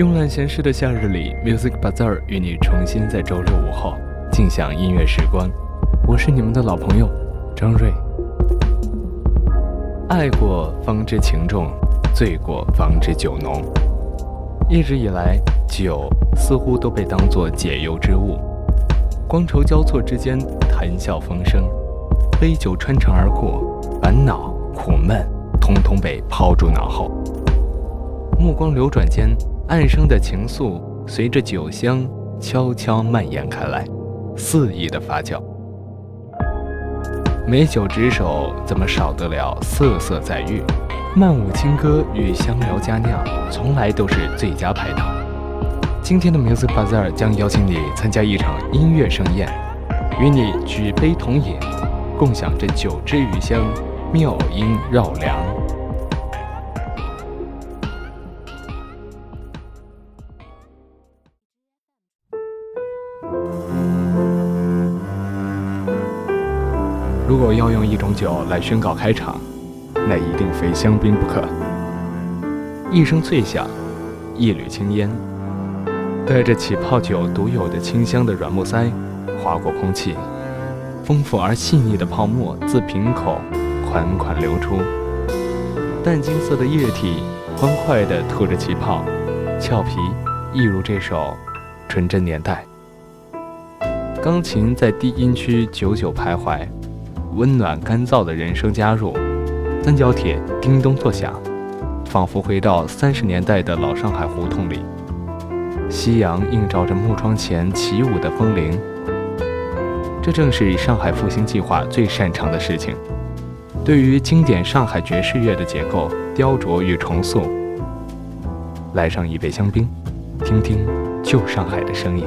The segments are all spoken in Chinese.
慵懒闲适的夏日里，Music Bazaar 与你重新在周六午后静享音乐时光。我是你们的老朋友张瑞。爱过方知情重，醉过方知酒浓。一直以来，酒似乎都被当作解忧之物，觥筹交错之间，谈笑风生，杯酒穿肠而过，烦恼苦闷通通被抛诸脑后。目光流转间。暗生的情愫随着酒香悄悄蔓延开来，肆意的发酵。美酒执手，怎么少得了色色在御？曼舞轻歌与香料佳酿，从来都是最佳拍档。今天的 Music Bazaar 将邀请你参加一场音乐盛宴，与你举杯同饮，共享这酒之余香，妙音绕梁。如果要用一种酒来宣告开场，那一定非香槟不可。一声脆响，一缕青烟，带着起泡酒独有的清香的软木塞划过空气，丰富而细腻的泡沫自瓶口款款流出，淡金色的液体欢快地吐着气泡，俏皮，一如这首《纯真年代》。钢琴在低音区久久徘徊。温暖干燥的人声加入，三角铁叮咚作响，仿佛回到三十年代的老上海胡同里。夕阳映照着木窗前起舞的风铃，这正是上海复兴计划最擅长的事情。对于经典上海爵士乐的结构雕琢与重塑，来上一杯香槟，听听旧上海的声音。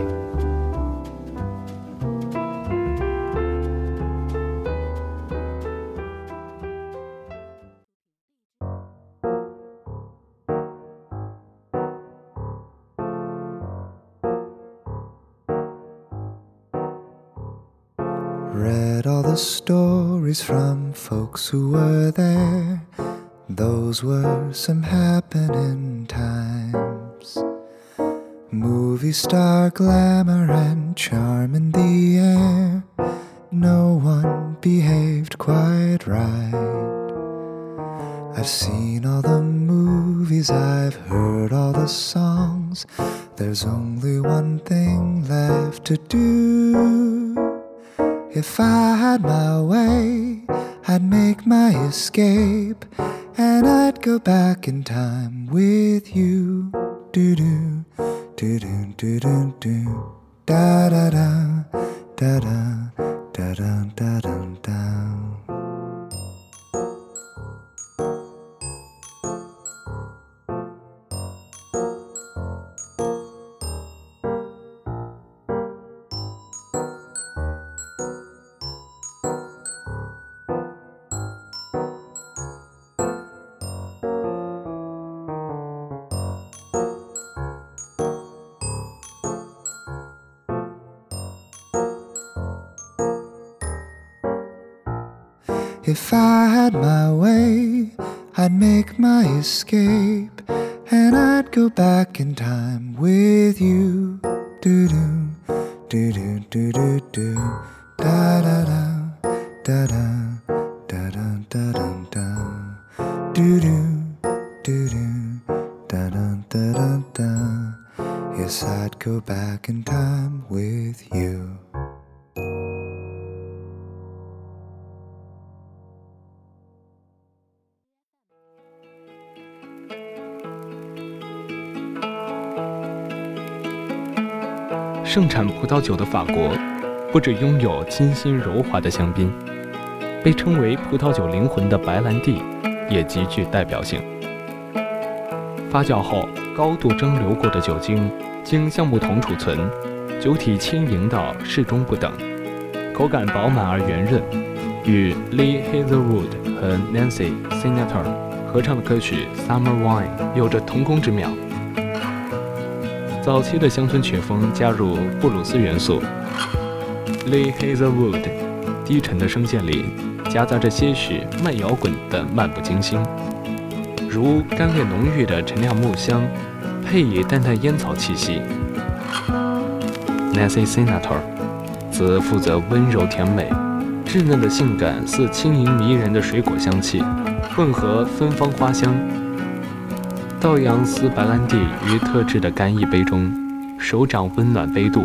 Read all the stories from folks who were there. Those were some happening times. Movie star glamour and charm in the air. No one behaved quite right. I've seen all the movies, I've heard all the songs. There's only one thing left to do. If I had my way, I'd make my escape, and I'd go back in time with you. Do do, do do do do do, da da da, da da, da da da da If I had my way, I'd make my escape, and I'd go back in time with you. Do do, do do do do do, da da da, da da, da da da da da, do do, do do, da da da da da. Yes, I'd go back in time with 盛产葡萄酒的法国，不只拥有清新柔滑的香槟，被称为葡萄酒灵魂的白兰地也极具代表性。发酵后高度蒸馏过的酒精，经橡木桶储存，酒体轻盈到适中不等，口感饱满而圆润，与 Lee Hazelwood 和 Nancy Sinatra 合唱的歌曲《Summer Wine》有着同工之妙。早期的乡村曲风加入布鲁斯元素，Lee Hazelwood 低沉的声线里夹杂着些许慢摇滚的漫不经心，如干练浓郁的陈酿木香，配以淡淡烟草气息。Nancy Senator，则负责温柔甜美、稚嫩的性感，似轻盈迷人的水果香气，混合芬芳花香。倒扬斯白兰地于特制的干邑杯中，手掌温暖杯肚，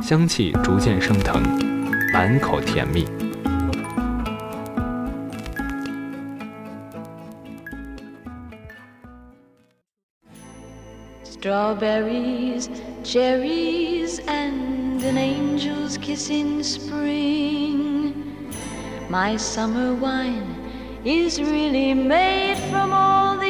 香气逐渐升腾，满口甜蜜。Strawberries, cherries, and an angel's kiss in spring. My summer wine is really made from all the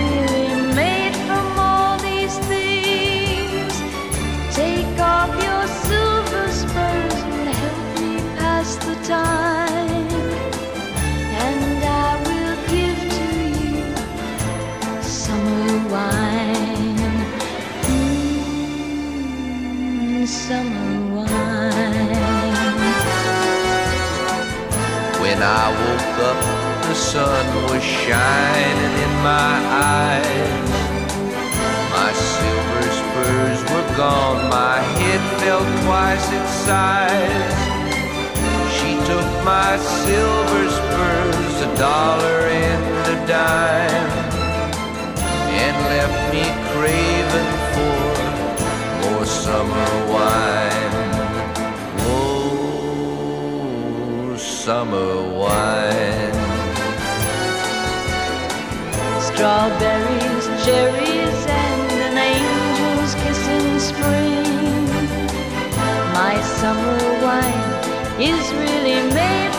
I woke up, the sun was shining in my eyes. My silver spurs were gone, my head fell twice its size. She took my silver spurs, a dollar and a dime, and left me craving for more summer summer wine. Strawberries, cherries, and an angel's kiss in spring. My summer wine is really made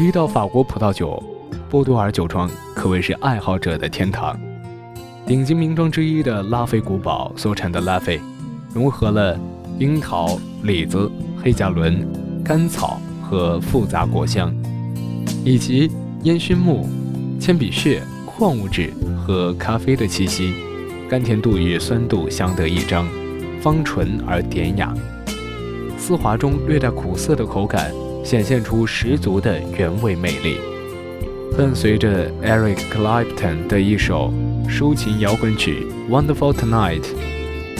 一到法国葡萄酒，波多尔酒庄可谓是爱好者的天堂。顶级名庄之一的拉菲古堡所产的拉菲，融合了樱桃、李子、黑加仑、甘草和复杂果香，以及烟熏木、铅笔屑、矿物质和咖啡的气息，甘甜度与酸度相得益彰，芳醇而典雅。丝滑中略带苦涩的口感，显现出十足的原味魅力。伴随着 Eric Clapton 的一首抒情摇滚曲《Wonderful Tonight》，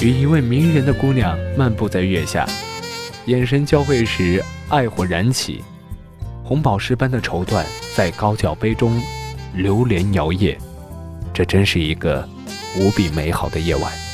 与一位迷人的姑娘漫步在月下，眼神交汇时，爱火燃起，红宝石般的绸缎在高脚杯中流连摇曳，这真是一个无比美好的夜晚。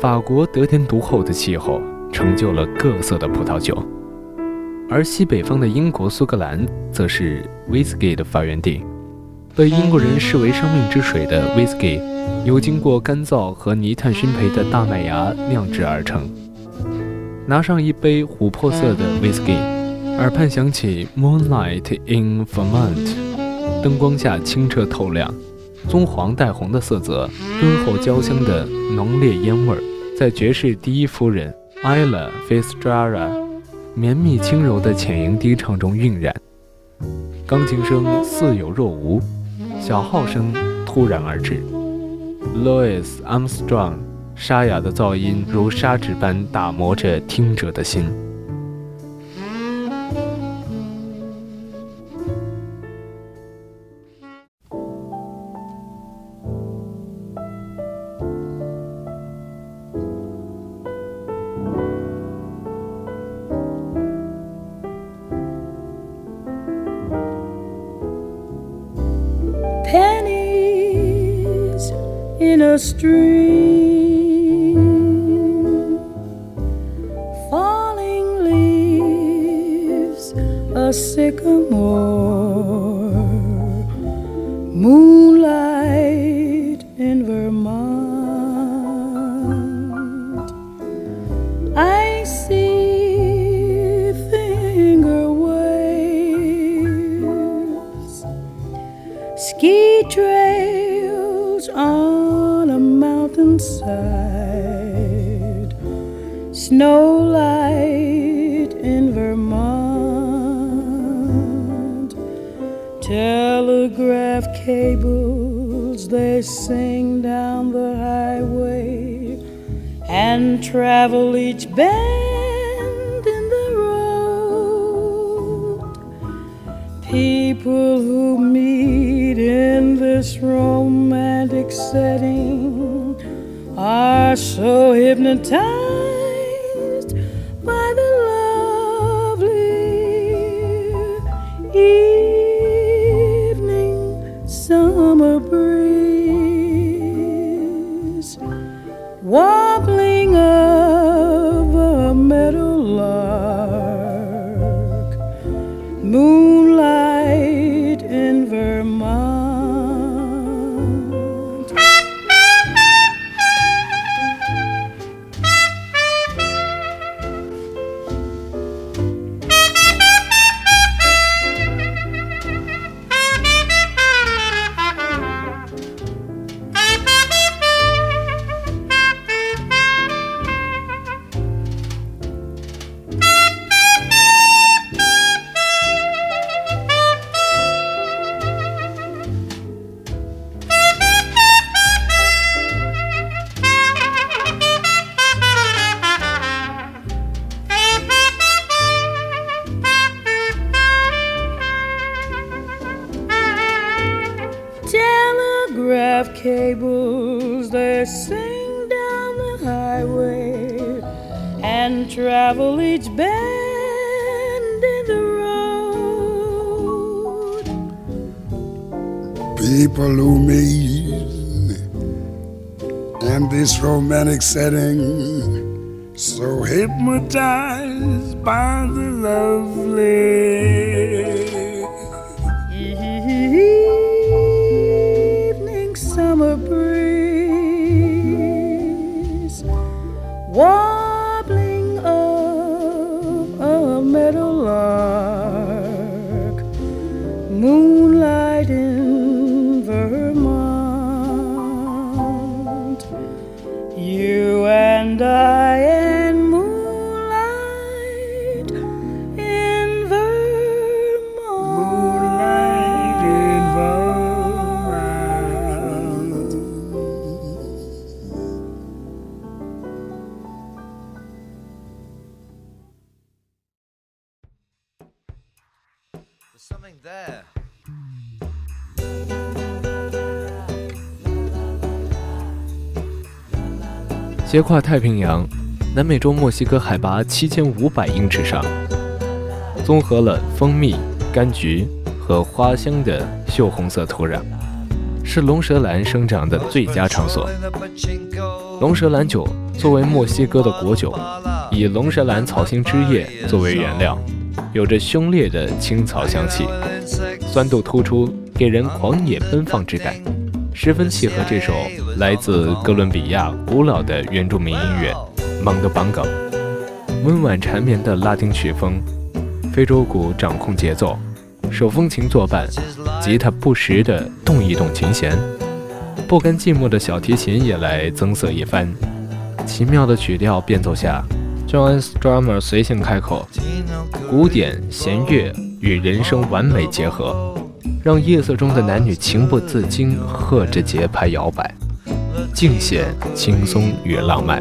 法国得天独厚的气候成就了各色的葡萄酒，而西北方的英国苏格兰则是 whisky 的发源地。被英国人视为生命之水的 whisky，由经过干燥和泥炭熏培的大麦芽酿制而成。拿上一杯琥珀色的 whisky，耳畔响起《Moonlight in Vermont》，灯光下清澈透亮，棕黄带红的色泽，敦厚焦香的浓烈烟味儿，在爵士第一夫人 Ella Fitzgerald 绵密轻柔的浅吟低唱中晕染。钢琴声似有若无，小号声突然而至。Louis Armstrong 沙哑的噪音如砂纸般打磨着听者的心。In a stream, People who meet in this romantic setting are so hypnotized cables they sing down the highway and travel each bend in the road. people who meet in this romantic setting, so hypnotized by the lovely. Something there. 斜跨太平洋，南美洲墨西哥海拔七千五百英尺上，综合了蜂蜜、柑橘和花香的锈红色土壤，是龙舌兰生长的最佳场所。龙舌兰酒作为墨西哥的国酒，以龙舌兰草心汁液作为原料，有着凶烈的青草香气，酸度突出，给人狂野奔放之感，十分契合这首来自哥伦比亚古老的原住民音乐《蒙德邦戈》。温婉缠绵的拉丁曲风，非洲鼓掌控节奏，手风琴作伴，吉他不时地动一动琴弦，不甘寂寞的小提琴也来增色一番，奇妙的曲调变奏下。Joan Sturmer 随性开口，古典弦乐与人声完美结合，让夜色中的男女情不自禁，和着节拍摇摆，尽显轻松与浪漫。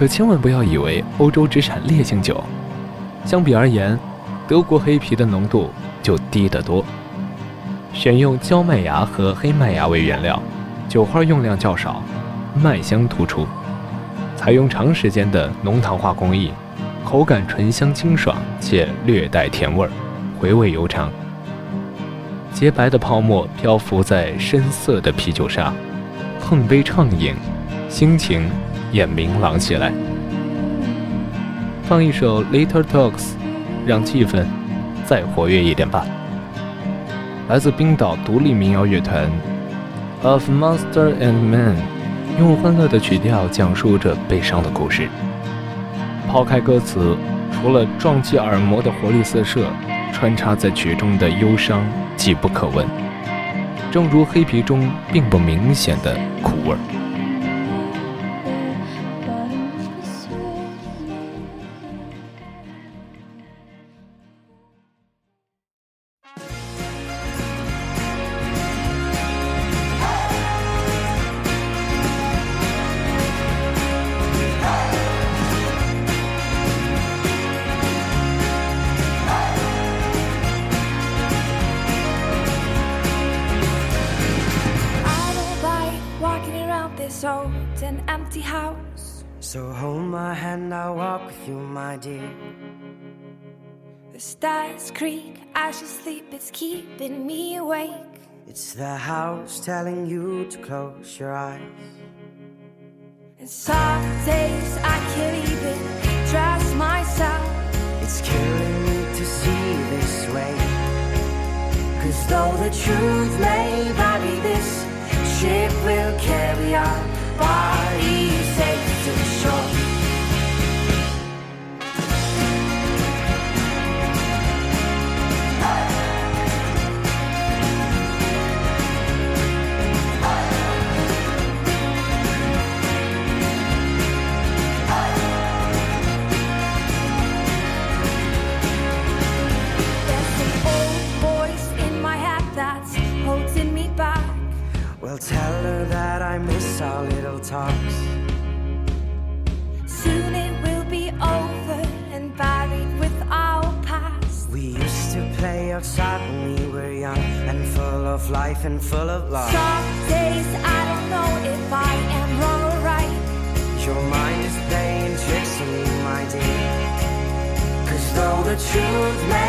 可千万不要以为欧洲只产烈性酒，相比而言，德国黑啤的浓度就低得多。选用焦麦芽和黑麦芽为原料，酒花用量较少，麦香突出。采用长时间的浓糖化工艺，口感醇香清爽且略带甜味儿，回味悠长。洁白的泡沫漂浮在深色的啤酒上，碰杯畅饮，心情也明朗起来。放一首《Little Talks》，让气氛再活跃一点吧。来自冰岛独立民谣乐团《Of Monster and Man》，用欢乐的曲调讲述着悲伤的故事。抛开歌词，除了撞击耳膜的活力四射，穿插在曲中的忧伤极不可闻，正如黑皮中并不明显的苦味儿。Dear. The stars creak, as you sleep, it's keeping me awake. It's the house telling you to close your eyes. And some days I can't even trust myself. It's killing me to see this way. Cause though the truth may vary, this ship will carry our bodies full of love. Some days I don't know if I am wrong or right. Your mind is playing tricks on me, my dear. Cause though the truth may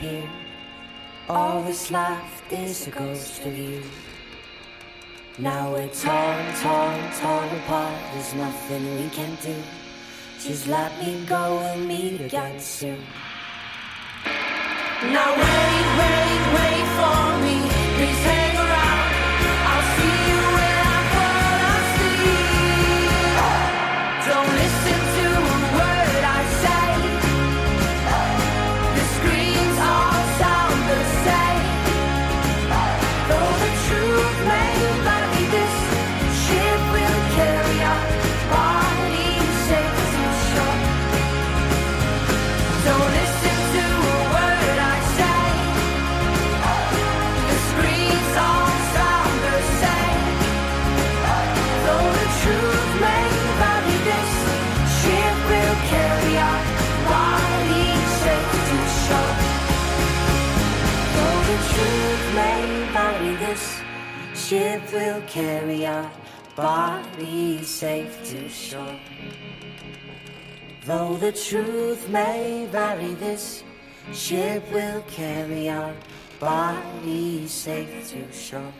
disappear. All that's left is a ghost of you. Now we're torn, torn, torn apart. There's nothing we can do. Just let me go and meet again soon. Now wait, wait, wait for me. Please ship will carry our bodies safe to shore. Though the truth may vary, this ship will carry our bodies safe to shore.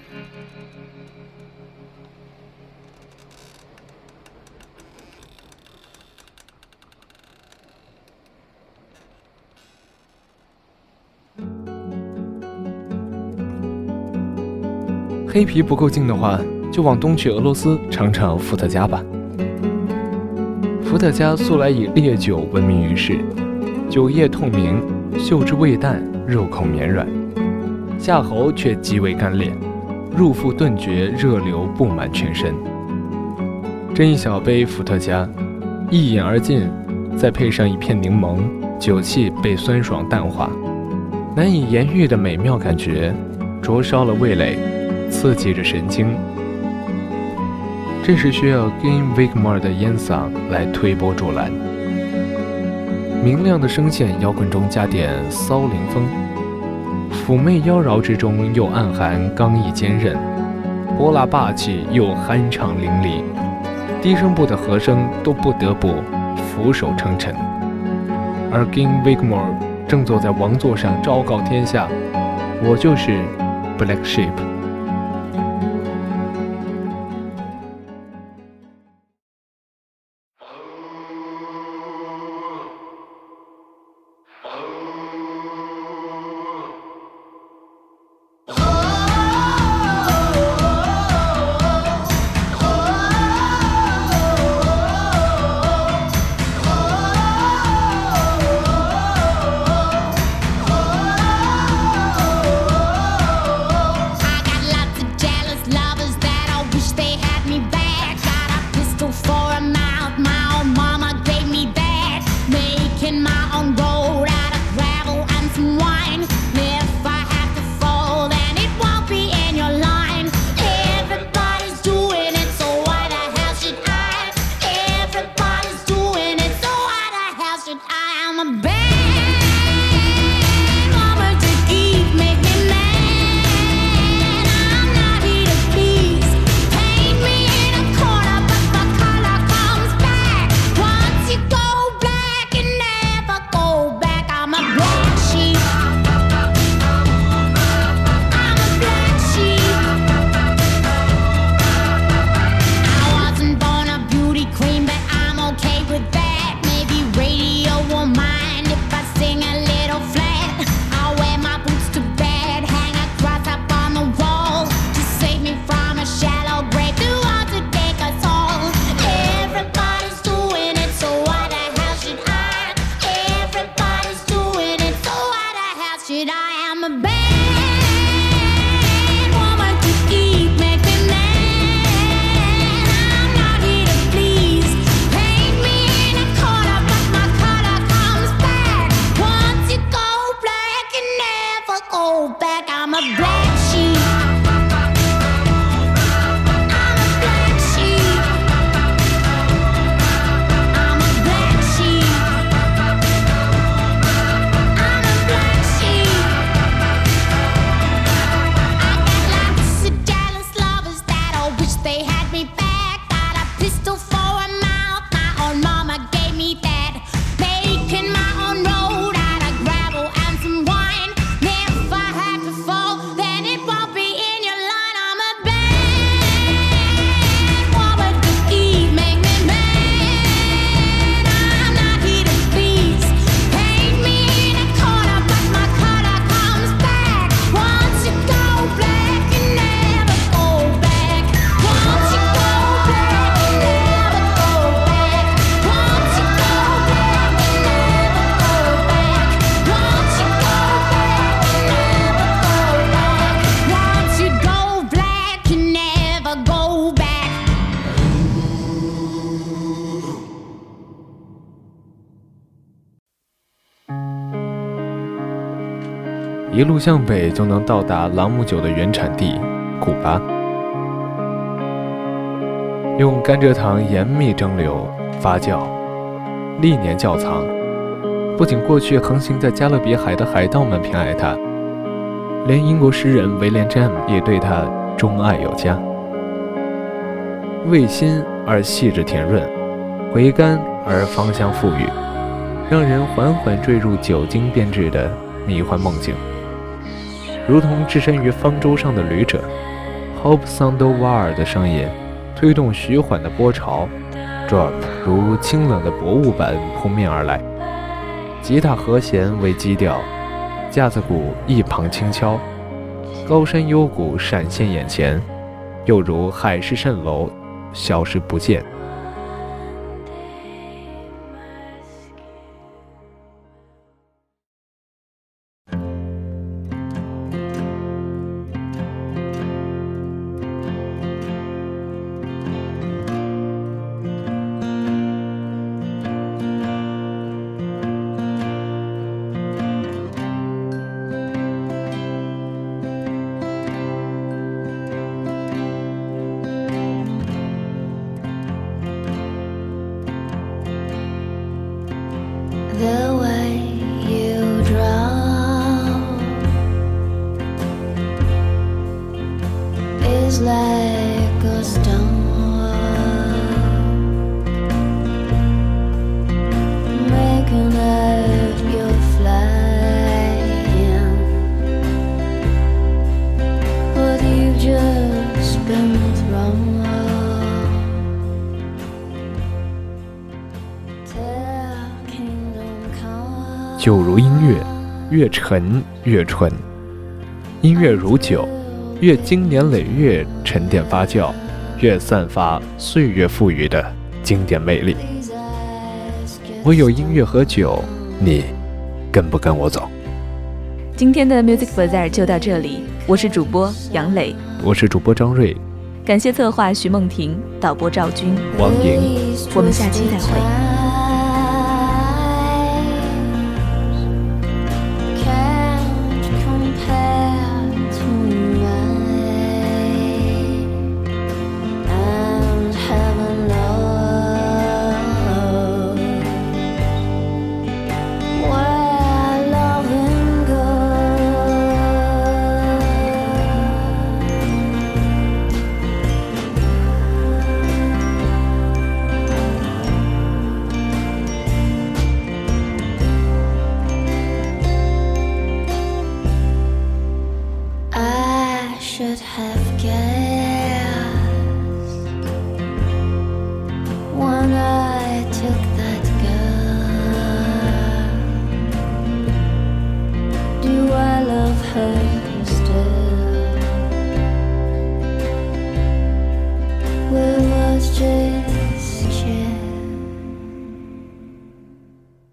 黑皮不够劲的话，就往东去俄罗斯尝尝伏特加吧。伏特加素来以烈酒闻名于世，酒液透明，嗅之味淡，入口绵软，下喉却极为干裂，入腹顿觉热流布满全身。斟一小杯伏特加，一饮而尽，再配上一片柠檬，酒气被酸爽淡化，难以言喻的美妙感觉，灼烧了味蕾。刺激着神经，这时需要 Game Wigmore 的烟嗓来推波助澜。明亮的声线摇滚中加点骚灵风，妩媚妖娆之中又暗含刚毅坚韧，泼辣霸气又酣畅淋漓，低声部的和声都不得不俯首称臣。而 Game Wigmore 正坐在王座上昭告天下：“我就是 Black Sheep。”一路向北就能到达朗姆酒的原产地——古巴。用甘蔗糖严密蒸馏、发酵，历年窖藏。不仅过去横行在加勒比海的海盗们偏爱它，连英国诗人威廉·詹姆也对它钟爱有加。味辛而细致甜润，回甘而芳香馥郁，让人缓缓坠入酒精编织的迷幻梦境，如同置身于方舟上的旅者。Hope Sandoval 的声音推动徐缓的波潮，drop 如清冷的薄雾般扑面而来，吉他和弦为基调，架子鼓一旁轻敲，高山幽谷闪现眼前，又如海市蜃楼，消失不见。酒如音乐，越沉越醇；音乐如酒，越经年累月沉淀发酵，越散发岁月赋予的经典魅力。我有音乐和酒，你跟不跟我走？今天的 Music Bazaar 就到这里，我是主播杨磊，我是主播张瑞，感谢策划徐梦婷，导播赵军，王莹。我们下期再会。